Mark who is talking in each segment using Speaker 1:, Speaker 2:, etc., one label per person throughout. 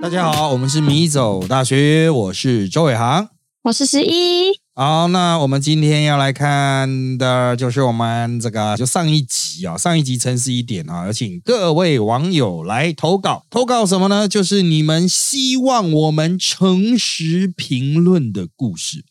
Speaker 1: 大家好，我们是米走大学，我是周伟航。
Speaker 2: 我是十一，
Speaker 1: 好，那我们今天要来看的就是我们这个就上一集啊，上一集诚实一点啊，有请各位网友来投稿，投稿什么呢？就是你们希望我们诚实评论的故事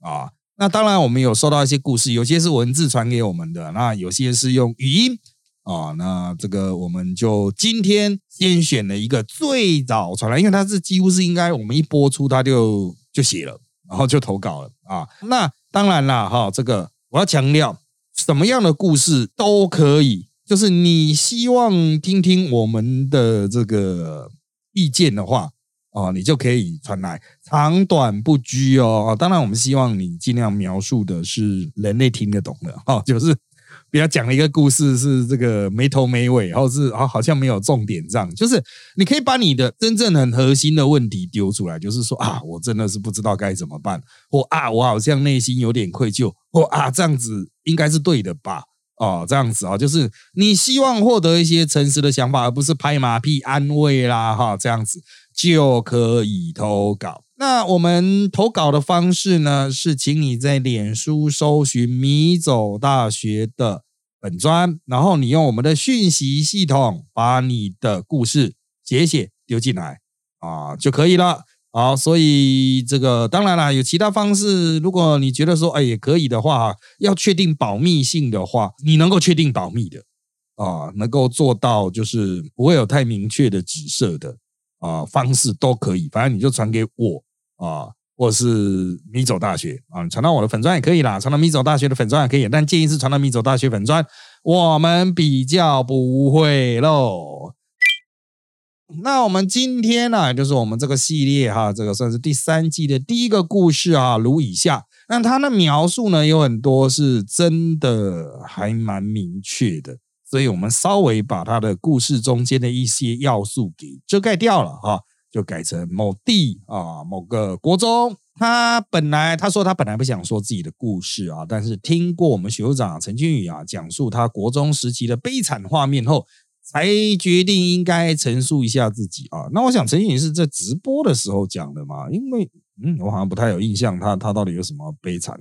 Speaker 1: 啊。那当然，我们有收到一些故事，有些是文字传给我们的，那有些是用语音啊。那这个我们就今天先选了一个最早传来，因为它是几乎是应该我们一播出它就就写了。然后就投稿了啊！那当然啦，哈，这个我要强调，什么样的故事都可以，就是你希望听听我们的这个意见的话，哦，你就可以传来，长短不拘哦。当然，我们希望你尽量描述的是人类听得懂的，哈，就是。比较讲了一个故事，是这个没头没尾，或是啊，好像没有重点这样。就是你可以把你的真正很核心的问题丢出来，就是说啊，我真的是不知道该怎么办，或啊，我好像内心有点愧疚，或啊，这样子应该是对的吧？哦，这样子啊，就是你希望获得一些诚实的想法，而不是拍马屁安慰啦，哈，这样子就可以投稿。那我们投稿的方式呢，是请你在脸书搜寻“米走大学”的本专，然后你用我们的讯息系统把你的故事写写丢进来啊就可以了。好，所以这个当然了，有其他方式。如果你觉得说哎也可以的话，要确定保密性的话，你能够确定保密的啊，能够做到就是不会有太明确的指涉的啊方式都可以。反正你就传给我。啊，或者是米走大学啊，传到我的粉砖也可以啦，传到米走大学的粉砖也可以，但建议是传到米走大学粉砖，我们比较不会喽。那我们今天呢，就是我们这个系列哈，这个算是第三季的第一个故事啊，如以下。那它的描述呢，有很多是真的还蛮明确的，所以我们稍微把他的故事中间的一些要素给遮盖掉了哈。就改成某地啊，某个国中。他本来他说他本来不想说自己的故事啊，但是听过我们学长陈俊宇啊讲述他国中时期的悲惨画面后，才决定应该陈述一下自己啊。那我想陈俊宇是在直播的时候讲的嘛？因为嗯，我好像不太有印象，他他到底有什么悲惨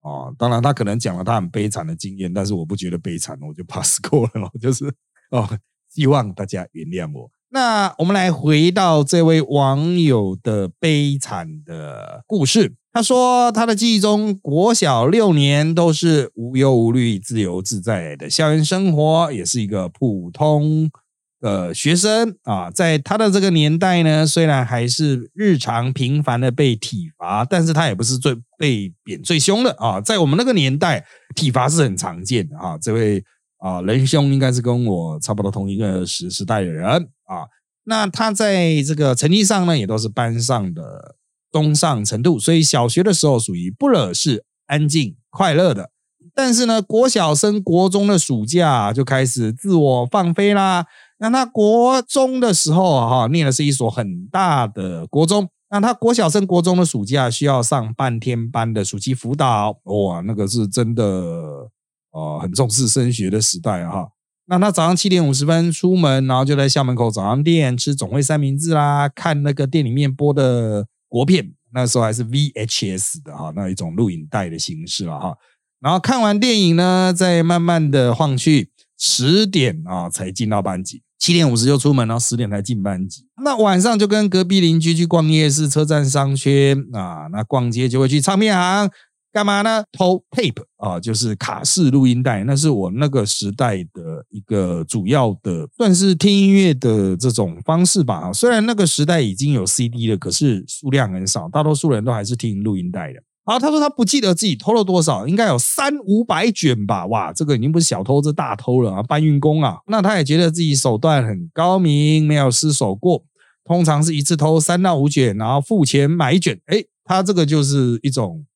Speaker 1: 啊？当然他可能讲了他很悲惨的经验，但是我不觉得悲惨，我就 pass 过了。就是哦，希望大家原谅我。那我们来回到这位网友的悲惨的故事。他说，他的记忆中，国小六年都是无忧无虑、自由自在的校园生活，也是一个普通呃学生啊。在他的这个年代呢，虽然还是日常频繁的被体罚，但是他也不是最被贬最凶的啊。在我们那个年代，体罚是很常见的啊。这位。啊，仁兄应该是跟我差不多同一个时时代的人啊。那他在这个成绩上呢，也都是班上的中上程度，所以小学的时候属于不惹事、安静、快乐的。但是呢，国小升国中的暑假就开始自我放飞啦。那他国中的时候哈，念的是一所很大的国中。那他国小升国中的暑假需要上半天班的暑期辅导，哇，那个是真的。哦，很重视升学的时代啊！哈，那他早上七点五十分出门，然后就在校门口早餐店吃总会三明治啦，看那个店里面播的国片，那时候还是 VHS 的哈，那一种录影带的形式了哈。然后看完电影呢，再慢慢的晃去十点啊，才进到班级。七点五十就出门，然后十点才进班级。那晚上就跟隔壁邻居去逛夜市、车站商圈啊，那逛街就会去唱片行。干嘛呢？偷 tape 啊，就是卡式录音带，那是我那个时代的一个主要的，算是听音乐的这种方式吧。虽然那个时代已经有 CD 了，可是数量很少，大多数人都还是听录音带的。然后，他说他不记得自己偷了多少，应该有三五百卷吧。哇，这个已经不是小偷，是大偷了啊，搬运工啊。那他也觉得自己手段很高明，没有失手过。通常是一次偷三到五卷，然后付钱买一卷。哎，他这个就是一种。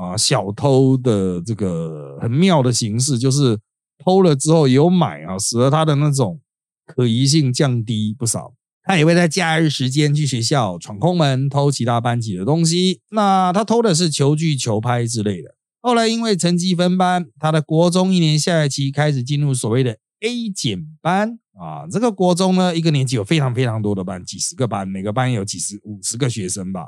Speaker 1: 啊，小偷的这个很妙的形式，就是偷了之后有买啊，使得他的那种可疑性降低不少。他也会在假日时间去学校闯空门偷其他班级的东西。那他偷的是球具、球拍之类的。后来因为成绩分班，他的国中一年下学期开始进入所谓的 A 减班啊。这个国中呢，一个年级有非常非常多的班，几十个班，每个班有几十五十个学生吧。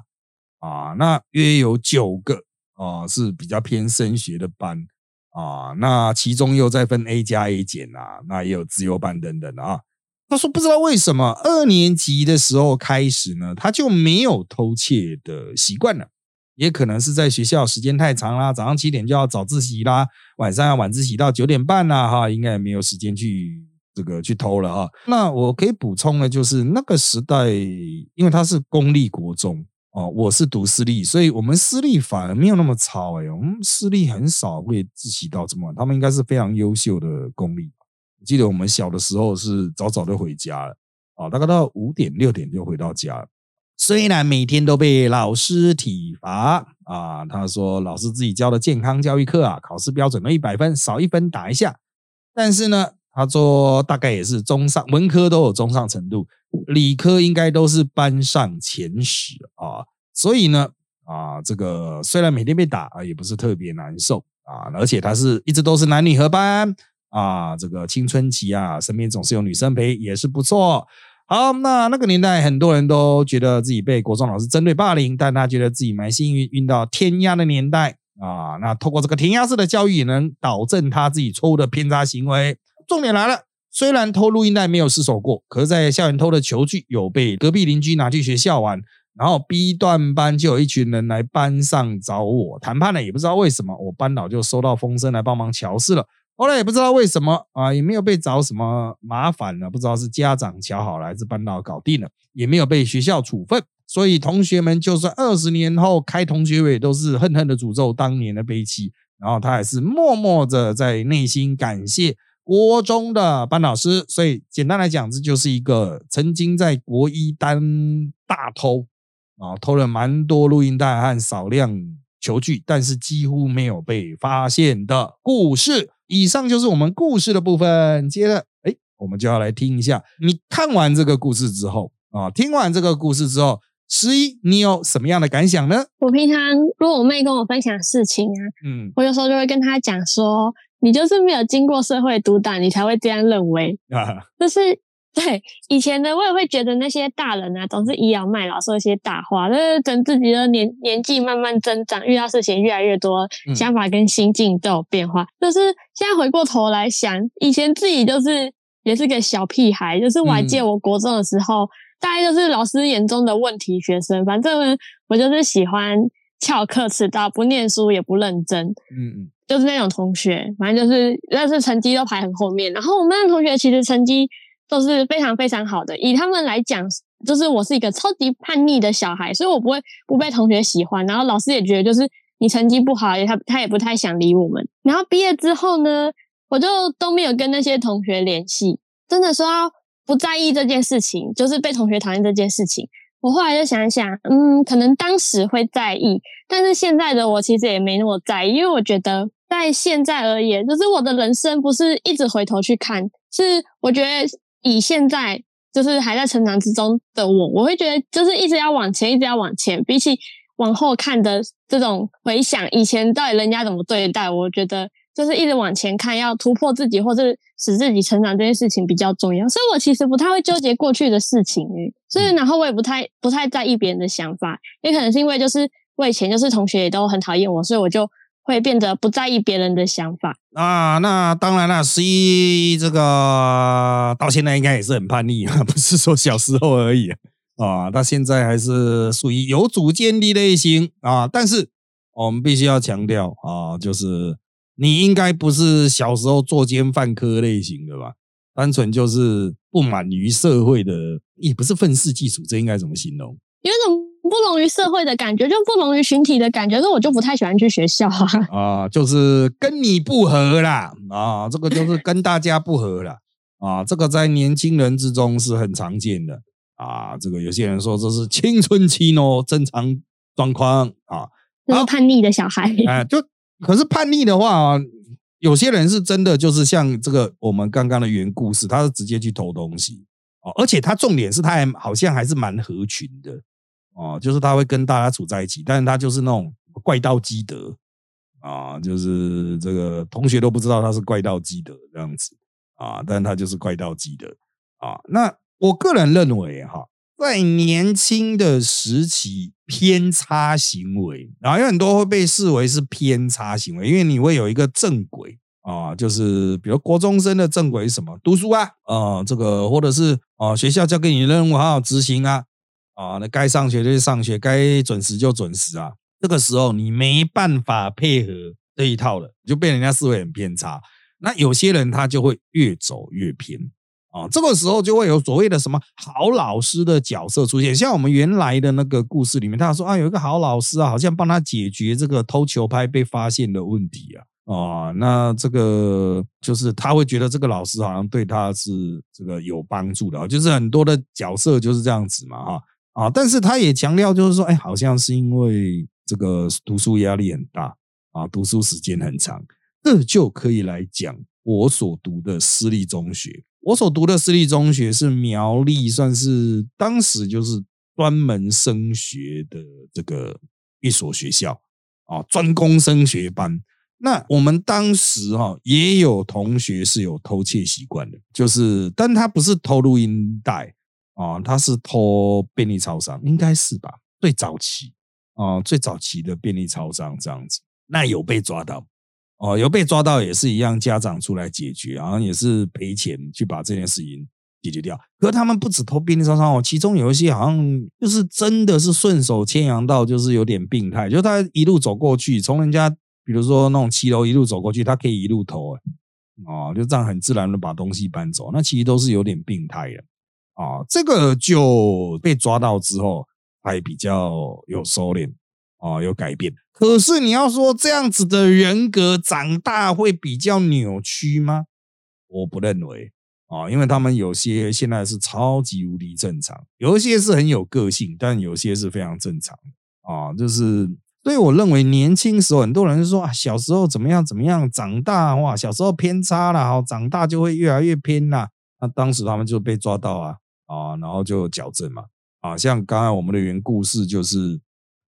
Speaker 1: 啊，那约有九个啊是比较偏升学的班啊。那其中又再分 A 加 A 减啊，那也有自由班等等啊。他说不知道为什么二年级的时候开始呢，他就没有偷窃的习惯了。也可能是在学校时间太长啦，早上七点就要早自习啦，晚上要晚自习到九点半啦，哈，应该也没有时间去这个去偷了哈。那我可以补充的，就是那个时代，因为他是公立国中哦，我是读私立，所以我们私立反而没有那么吵哎，我们私立很少会自习到这么晚，他们应该是非常优秀的公立。我记得我们小的时候是早早就回家了，啊，大概到五点六点就回到家了。虽然每天都被老师体罚啊，他说老师自己教的健康教育课啊，考试标准都一百分，少一分打一下。但是呢，他说大概也是中上，文科都有中上程度，理科应该都是班上前十啊。所以呢，啊，这个虽然每天被打啊，也不是特别难受啊，而且他是一直都是男女合班啊，这个青春期啊，身边总是有女生陪，也是不错。好，那那个年代，很多人都觉得自己被国中老师针对霸凌，但他觉得自己蛮幸运，运到天压的年代啊。那透过这个填鸭式的教育，也能导正他自己错误的偏差行为。重点来了，虽然偷录音带没有失手过，可是在校园偷的球具有被隔壁邻居拿去学校玩，然后 B 段班就有一群人来班上找我谈判了，也不知道为什么，我班导就收到风声来帮忙调试了。后来也不知道为什么啊，也没有被找什么麻烦了，不知道是家长瞧好了还是班导搞定了，也没有被学校处分，所以同学们就算二十年后开同学会，都是恨恨的诅咒当年的悲戚，然后他还是默默的在内心感谢国中的班导师。所以简单来讲，这就是一个曾经在国一当大偷啊，偷了蛮多录音带和少量球具，但是几乎没有被发现的故事。以上就是我们故事的部分。接着，哎，我们就要来听一下。你看完这个故事之后啊，听完这个故事之后，十一，你有什么样的感想呢？
Speaker 2: 我平常如果我妹跟我分享事情啊，嗯，我有时候就会跟她讲说，你就是没有经过社会毒打，你才会这样认为啊，就是。对以前呢我也会觉得那些大人啊，总是倚老卖老，说一些大话。但是等自己的年年纪慢慢增长，遇到事情越来越多，想法跟心境都有变化。就是现在回过头来想，以前自己就是也是个小屁孩，就是我还记得我国中的时候，大概就是老师眼中的问题学生。反正我就是喜欢翘课、迟到、不念书也不认真，嗯嗯，就是那种同学。反正就是，但是成绩都排很后面。然后我们班同学其实成绩。都是非常非常好的。以他们来讲，就是我是一个超级叛逆的小孩，所以我不会不被同学喜欢。然后老师也觉得，就是你成绩不好，也他他也不太想理我们。然后毕业之后呢，我就都没有跟那些同学联系。真的说不在意这件事情，就是被同学讨厌这件事情。我后来就想想，嗯，可能当时会在意，但是现在的我其实也没那么在意，因为我觉得在现在而言，就是我的人生不是一直回头去看，是我觉得。以现在就是还在成长之中的我，我会觉得就是一直要往前，一直要往前。比起往后看的这种回想，以前到底人家怎么对待，我觉得就是一直往前看，要突破自己或是使自己成长这件事情比较重要。所以我其实不太会纠结过去的事情，所以然后我也不太不太在意别人的想法，也可能是因为就是我以前就是同学也都很讨厌我，所以我就。会变得不在意别人的想法
Speaker 1: 啊，那当然了。十一这个到现在应该也是很叛逆啊，不是说小时候而已啊。他现在还是属于有主见的类型啊，但是我们必须要强调啊，就是你应该不是小时候作奸犯科类型的吧？单纯就是不满于社会的，也不是愤世嫉俗，这应该怎么形容？
Speaker 2: 有一种。不容于社会的感觉，就不容于群体的感觉，那我就不太喜欢去学校啊。
Speaker 1: 啊，就是跟你不合啦，啊，这个就是跟大家不合了，啊，这个在年轻人之中是很常见的，啊，这个有些人说这是青春期喏正常状况。啊，
Speaker 2: 是叛逆的小孩，
Speaker 1: 哎，就可是叛逆的话，有些人是真的就是像这个我们刚刚的原故事，他是直接去偷东西，哦，而且他重点是他还好像还是蛮合群的。哦，就是他会跟大家处在一起，但是他就是那种怪盗基德啊，就是这个同学都不知道他是怪盗基德这样子啊，但他就是怪盗基德啊。那我个人认为哈，在年轻的时期偏差行为啊，有很多会被视为是偏差行为，因为你会有一个正轨啊，就是比如国中生的正轨是什么？读书啊，啊，这个或者是啊，学校交给你任务好好执行啊，啊，那该上学就去上学，该准时就准时啊。这个时候你没办法配合这一套了，就被人家视为很偏差。那有些人他就会越走越偏啊。这个时候就会有所谓的什么好老师的角色出现。像我们原来的那个故事里面，他说啊，有一个好老师啊，好像帮他解决这个偷球拍被发现的问题啊。啊，那这个就是他会觉得这个老师好像对他是这个有帮助的。就是很多的角色就是这样子嘛，哈啊。但是他也强调就是说，哎，好像是因为。这个读书压力很大啊，读书时间很长，这就可以来讲我所读的私立中学。我所读的私立中学是苗栗，算是当时就是专门升学的这个一所学校啊，专攻升学班。那我们当时哈也有同学是有偷窃习惯的，就是但他不是偷录音带啊，他是偷便利超商，应该是吧？最早期。哦，最早期的便利超商这样子，那有被抓到哦，有被抓到也是一样，家长出来解决，好像也是赔钱去把这件事情解决掉。可他们不止偷便利超商哦，其中有一些好像就是真的是顺手牵羊到，就是有点病态，就他一路走过去，从人家比如说那种七楼一路走过去，他可以一路偷哦，就这样很自然的把东西搬走，那其实都是有点病态的啊。这个就被抓到之后。还比较有收敛啊，有改变。可是你要说这样子的人格长大会比较扭曲吗？我不认为啊，因为他们有些现在是超级无敌正常，有一些是很有个性，但有些是非常正常啊。就是所以我认为年轻时候很多人说啊，小时候怎么样怎么样，长大哇，小时候偏差了，哈，长大就会越来越偏啦。那当时他们就被抓到啊啊，然后就矫正嘛。啊，像刚才我们的原故事就是，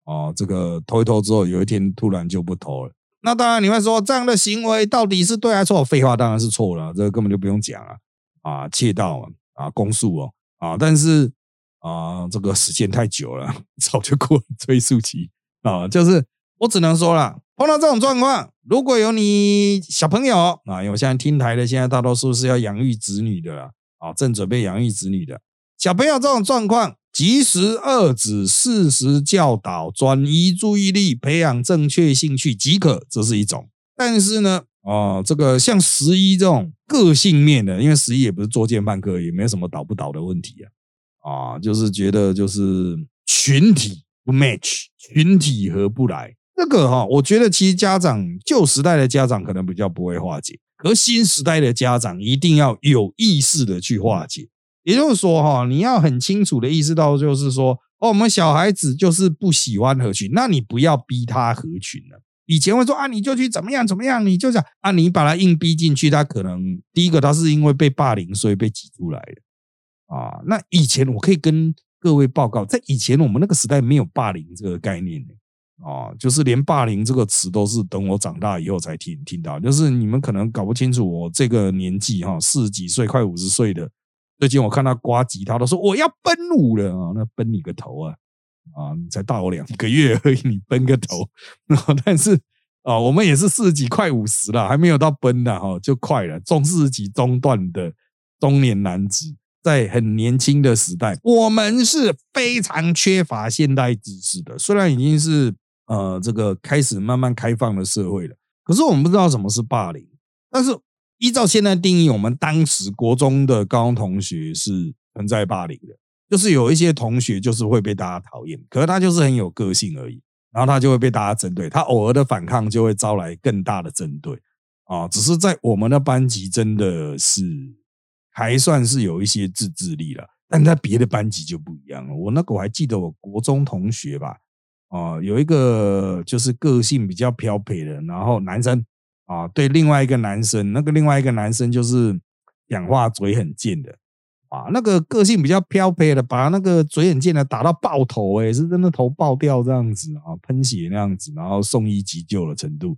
Speaker 1: 哦，这个偷一偷之后，有一天突然就不偷了。那当然你会说，这样的行为到底是对还是错？废话当然是错了，这个根本就不用讲了。啊，窃盗啊，公诉哦，啊，但是啊，这个时间太久了，早就过了追诉期啊。就是我只能说了，碰到这种状况，如果有你小朋友啊，因为现在听台的现在大多数是要养育子女的啊，正准备养育子女的小朋友这种状况。及时遏止，适时教导，转移注意力，培养正确兴趣即可，这是一种。但是呢，啊，这个像十一这种个性面的，因为十一也不是作奸犯科，也没什么倒不倒的问题啊，啊，就是觉得就是群体不 match，群体合不来。这个哈，我觉得其实家长旧时代的家长可能比较不会化解，而新时代的家长一定要有意识的去化解。也就是说，哈，你要很清楚的意识到，就是说，哦，我们小孩子就是不喜欢合群，那你不要逼他合群了。以前会说啊，你就去怎么样怎么样，你就讲啊，你把他硬逼进去，他可能第一个他是因为被霸凌，所以被挤出来的啊。那以前我可以跟各位报告，在以前我们那个时代没有霸凌这个概念的啊，就是连霸凌这个词都是等我长大以后才听听到，就是你们可能搞不清楚我这个年纪哈，四十几岁快五十岁的。最近我看他刮吉他，都说我要奔五了啊！那奔你个头啊！啊，你才大我两个月而已，你奔个头！但是啊，我们也是四十几，快五十了，还没有到奔的哈，就快了。中四十几中段的中年男子，在很年轻的时代，我们是非常缺乏现代知识的。虽然已经是呃这个开始慢慢开放的社会了，可是我们不知道什么是霸凌，但是。依照现在定义，我们当时国中的高中同学是存在霸凌的，就是有一些同学就是会被大家讨厌，可是他就是很有个性而已，然后他就会被大家针对，他偶尔的反抗就会招来更大的针对啊。只是在我们的班级真的是还算是有一些自制力了，但在别的班级就不一样了。我那个我还记得，我国中同学吧，啊，有一个就是个性比较飘撇的，然后男生。啊，对，另外一个男生，那个另外一个男生就是讲话嘴很贱的，啊，那个个性比较飘撇的，把那个嘴很贱的打到爆头，哎，是真的头爆掉这样子啊，喷血那样子，然后送医急救的程度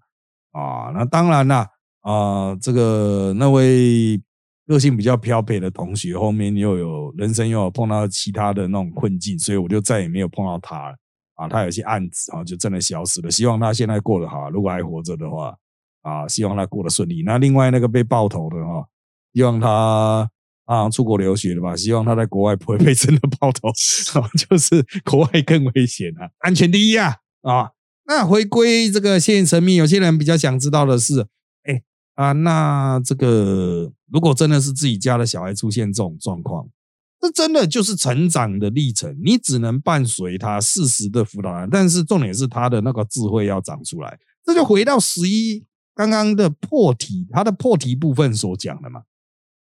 Speaker 1: 啊。那当然啦，啊，这个那位个性比较飘北的同学，后面又有人生又有碰到其他的那种困境，所以我就再也没有碰到他了。啊，他有些案子啊，就真的消失了。希望他现在过得好，如果还活着的话，啊，希望他过得顺利。那另外那个被爆头的哈，希望他啊出国留学的吧？希望他在国外不会被真的爆头，啊 就是国外更危险啊，安全第一啊啊！那回归这个现神秘，有些人比较想知道的是，哎啊，那这个如果真的是自己家的小孩出现这种状况。这真的就是成长的历程，你只能伴随他适时的辅导他，但是重点是他的那个智慧要长出来。这就回到十一刚刚的破题，他的破题部分所讲的嘛，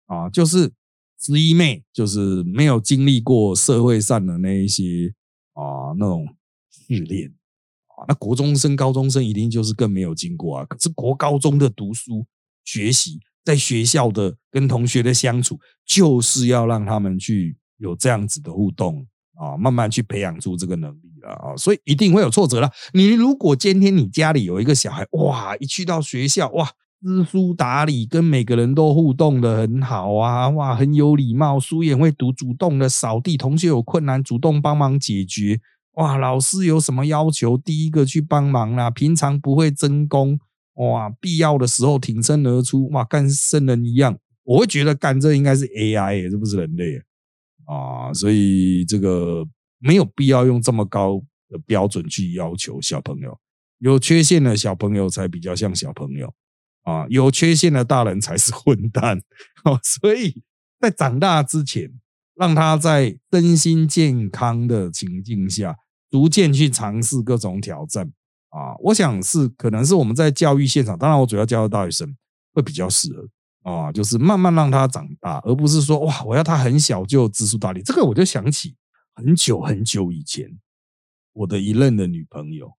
Speaker 1: 啊，就是十一妹就是没有经历过社会上的那一些啊那种试炼啊，那国中生、高中生一定就是更没有经过啊。可是国高中的读书学习。在学校的跟同学的相处，就是要让他们去有这样子的互动啊，慢慢去培养出这个能力了啊，所以一定会有挫折了。你如果今天你家里有一个小孩，哇，一去到学校，哇，知书达理，跟每个人都互动的很好啊，哇，很有礼貌，书也会读，主动的扫地，同学有困难主动帮忙解决，哇，老师有什么要求，第一个去帮忙啦，平常不会争功。哇，必要的时候挺身而出，哇，跟圣人一样。我会觉得干这应该是 AI，这不是人类啊，啊所以这个没有必要用这么高的标准去要求小朋友。有缺陷的小朋友才比较像小朋友啊，有缺陷的大人才是混蛋。哦，所以在长大之前，让他在身心健康的情境下，逐渐去尝试各种挑战。啊，我想是可能是我们在教育现场，当然我主要教大学生会比较适合啊，就是慢慢让他长大，而不是说哇，我要他很小就知书达理。这个我就想起很久很久以前，我的一任的女朋友，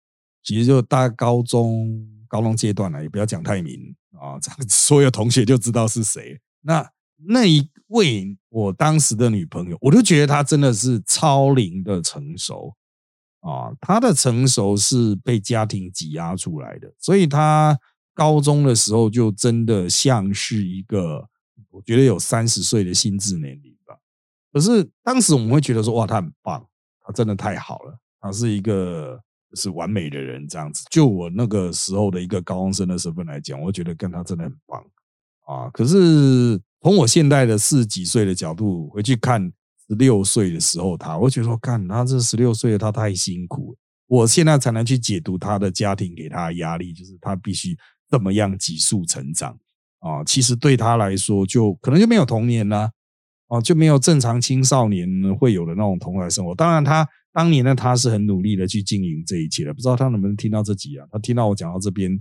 Speaker 1: 其实就大高中高中阶段了，也不要讲太明啊，所有同学就知道是谁。那那一位我当时的女朋友，我就觉得她真的是超龄的成熟。啊，他的成熟是被家庭挤压出来的，所以他高中的时候就真的像是一个，我觉得有三十岁的心智年龄吧。可是当时我们会觉得说，哇，他很棒，他真的太好了，他是一个是完美的人这样子。就我那个时候的一个高中生的身份来讲，我觉得跟他真的很棒啊。可是从我现在的四十几岁的角度回去看。十六岁的时候，他我觉得说，看他这十六岁他太辛苦，我现在才能去解读他的家庭给他的压力，就是他必须怎么样急速成长啊。其实对他来说，就可能就没有童年啦，哦，就没有正常青少年会有的那种童年生活。当然，他当年呢，他是很努力的去经营这一切的。不知道他能不能听到这集啊？他听到我讲到这边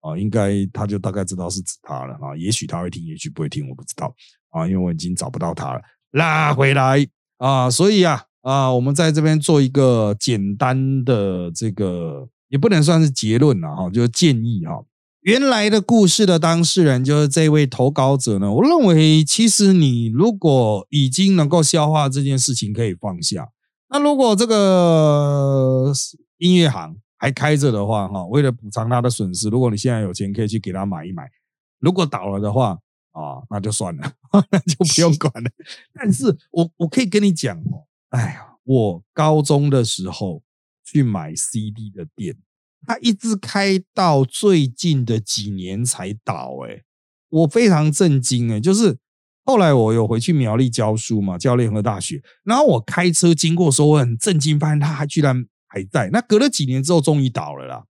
Speaker 1: 啊，应该他就大概知道是指他了啊。也许他会听，也许不会听，我不知道啊，因为我已经找不到他了。拉回来啊，所以啊啊，我们在这边做一个简单的这个，也不能算是结论了哈，就是建议哈。原来的故事的当事人就是这位投稿者呢，我认为其实你如果已经能够消化这件事情，可以放下。那如果这个音乐行还开着的话哈，为了补偿他的损失，如果你现在有钱，可以去给他买一买。如果倒了的话，啊，那就算了，那就不用管了。但是我我可以跟你讲哦，哎呀，我高中的时候去买 CD 的店，他一直开到最近的几年才倒，哎，我非常震惊，哎，就是后来我有回去苗栗教书嘛，教联合大学，然后我开车经过时候，我很震惊，发现他还居然还在。那隔了几年之后，终于倒了啦。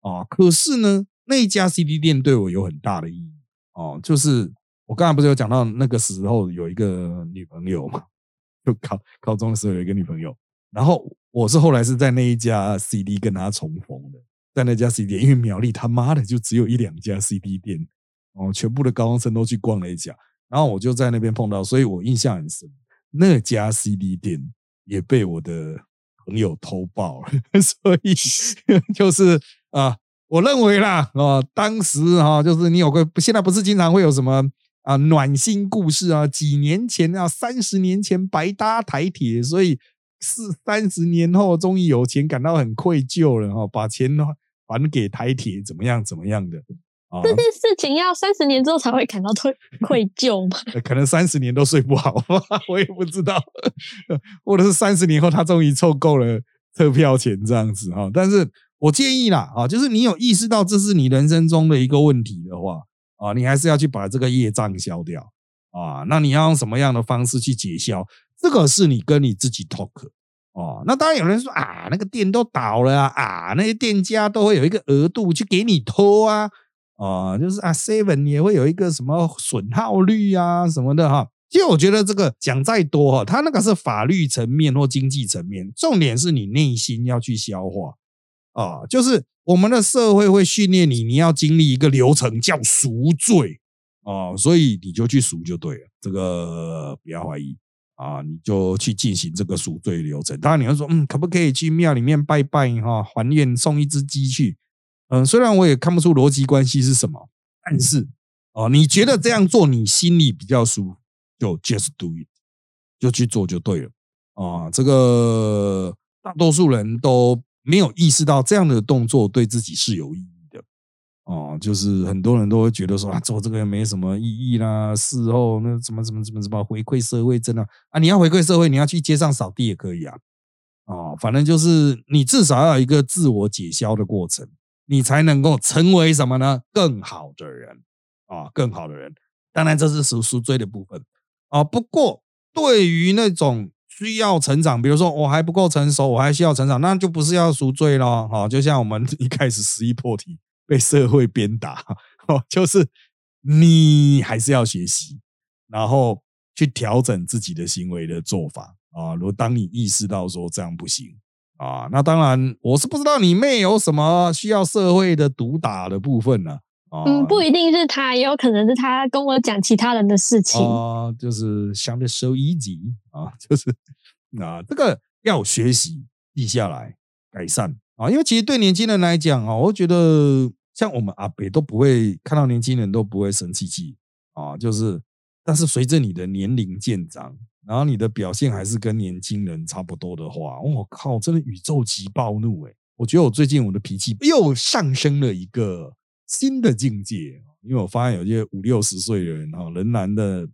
Speaker 1: 啊，可是呢，那一家 CD 店对我有很大的意义，哦，就是。我刚才不是有讲到那个时候有一个女朋友嘛？就高高中的时候有一个女朋友，然后我是后来是在那一家 CD 跟她重逢的，在那家 CD 店，因为苗栗他妈的就只有一两家 CD 店，哦，全部的高中生都去逛了一家，然后我就在那边碰到，所以我印象很深。那家 CD 店也被我的朋友偷爆了，所以 就是啊，我认为啦，啊，当时哈，就是你有个现在不是经常会有什么。啊，暖心故事啊！几年前啊，三十年前白搭台铁，所以是三十年后终于有钱，感到很愧疚了哈，把钱还给台铁，怎么样怎么样的
Speaker 2: 这件事情要三十年之后才会感到愧愧疚吗？
Speaker 1: 可能三十年都睡不好吧，我也不知道，或者是三十年后他终于凑够了车票钱这样子哈。但是我建议啦啊，就是你有意识到这是你人生中的一个问题的话啊，你还是要去把这个业障消掉啊。那你要用什么样的方式去解消？这个是你跟你自己 talk 哦。那当然有人说啊，那个店都倒了啊，那些店家都会有一个额度去给你拖啊。哦，就是啊，seven 也会有一个什么损耗率啊什么的哈。其实我觉得这个讲再多哈，它那个是法律层面或经济层面，重点是你内心要去消化啊。就是我们的社会会训练你，你要经历一个流程叫赎罪啊，所以你就去赎就对了，这个不要怀疑啊，你就去进行这个赎罪流程。当然你要说，嗯，可不可以去庙里面拜拜哈，还愿送一只鸡去？嗯，虽然我也看不出逻辑关系是什么，但是哦，你觉得这样做你心里比较舒服，就 just do it，就去做就对了啊。这个大多数人都没有意识到这样的动作对自己是有意义哦。就是很多人都会觉得说啊，做这个没什么意义啦，事后那怎么怎么怎么怎么回馈社会真的啊？你要回馈社会，你要去街上扫地也可以啊。哦，反正就是你至少要有一个自我解消的过程。你才能够成为什么呢？更好的人啊，更好的人。当然，这是赎赎罪的部分啊。不过，对于那种需要成长，比如说我还不够成熟，我还需要成长，那就不是要赎罪了。哈，就像我们 一开始十一破题被社会鞭打，哦，就是你还是要学习，然后去调整自己的行为的做法啊。如果当你意识到说这样不行。啊，那当然，我是不知道你妹有什么需要社会的毒打的部分呢？
Speaker 2: 嗯，不一定是他，也有可能是他跟我讲其他人的事情
Speaker 1: 啊，就是相对 so easy 啊，就是啊，这个要学习记下来改善啊，因为其实对年轻人来讲啊，我觉得像我们阿北都不会看到年轻人都不会生气气啊，就是，但是随着你的年龄渐长。然后你的表现还是跟年轻人差不多的话，我靠，真的宇宙级暴怒哎！我觉得我最近我的脾气又上升了一个新的境界，因为我发现有些五六十岁的人哈，仍然的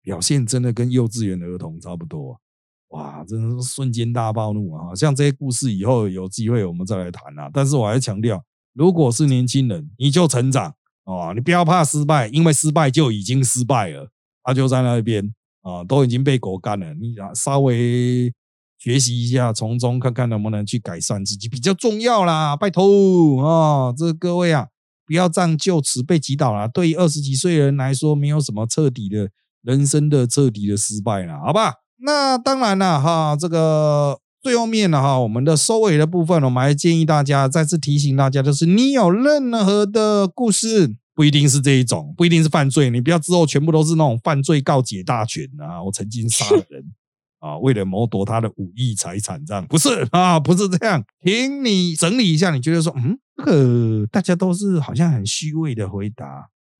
Speaker 1: 表现真的跟幼稚园的儿童差不多，哇，真的是瞬间大暴怒啊！像这些故事以后有机会我们再来谈啊。但是我还强调，如果是年轻人，你就成长哦，你不要怕失败，因为失败就已经失败了，他就在那边。啊，都已经被狗干了，你稍微学习一下，从中看看能不能去改善自己比较重要啦，拜托啊，这各位啊，不要这样就此被击倒了。对于二十几岁人来说，没有什么彻底的人生的彻底的失败了，好吧？那当然了哈，这个最后面了哈，我们的收尾的部分，我们还建议大家再次提醒大家，就是你有任何的故事。不一定是这一种，不一定是犯罪。你不要之后全部都是那种犯罪告解大全啊！我曾经杀人 啊，为了谋夺他的五亿财产，这样不是啊？不是这样。请你整理一下，你觉得说，嗯，这个大家都是好像很虚伪的回答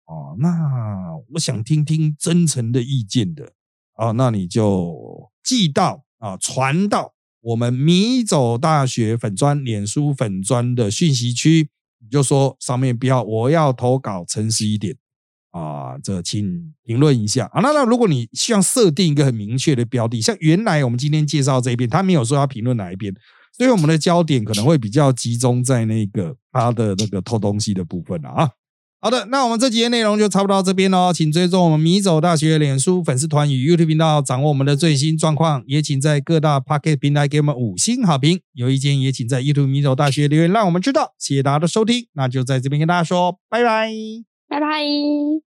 Speaker 1: 哦。那我想听听真诚的意见的啊，那你就寄到啊，传到我们米走大学粉砖、脸书粉砖的讯息区。你就说上面标，我要投稿诚实一点啊！这请评论一下啊。那那如果你希望设定一个很明确的标的，像原来我们今天介绍这一边，他没有说要评论哪一边，所以我们的焦点可能会比较集中在那个他的那个偷东西的部分了啊。好的，那我们这几页内容就差不多到这边喽，请追踪我们米走大学脸书粉丝团与 YouTube 频道，掌握我们的最新状况。也请在各大 Pocket 平台给我们五星好评，有意见也请在 YouTube 米走大学留言，让我们知道。谢谢大家的收听，那就在这边跟大家说拜拜，
Speaker 2: 拜拜。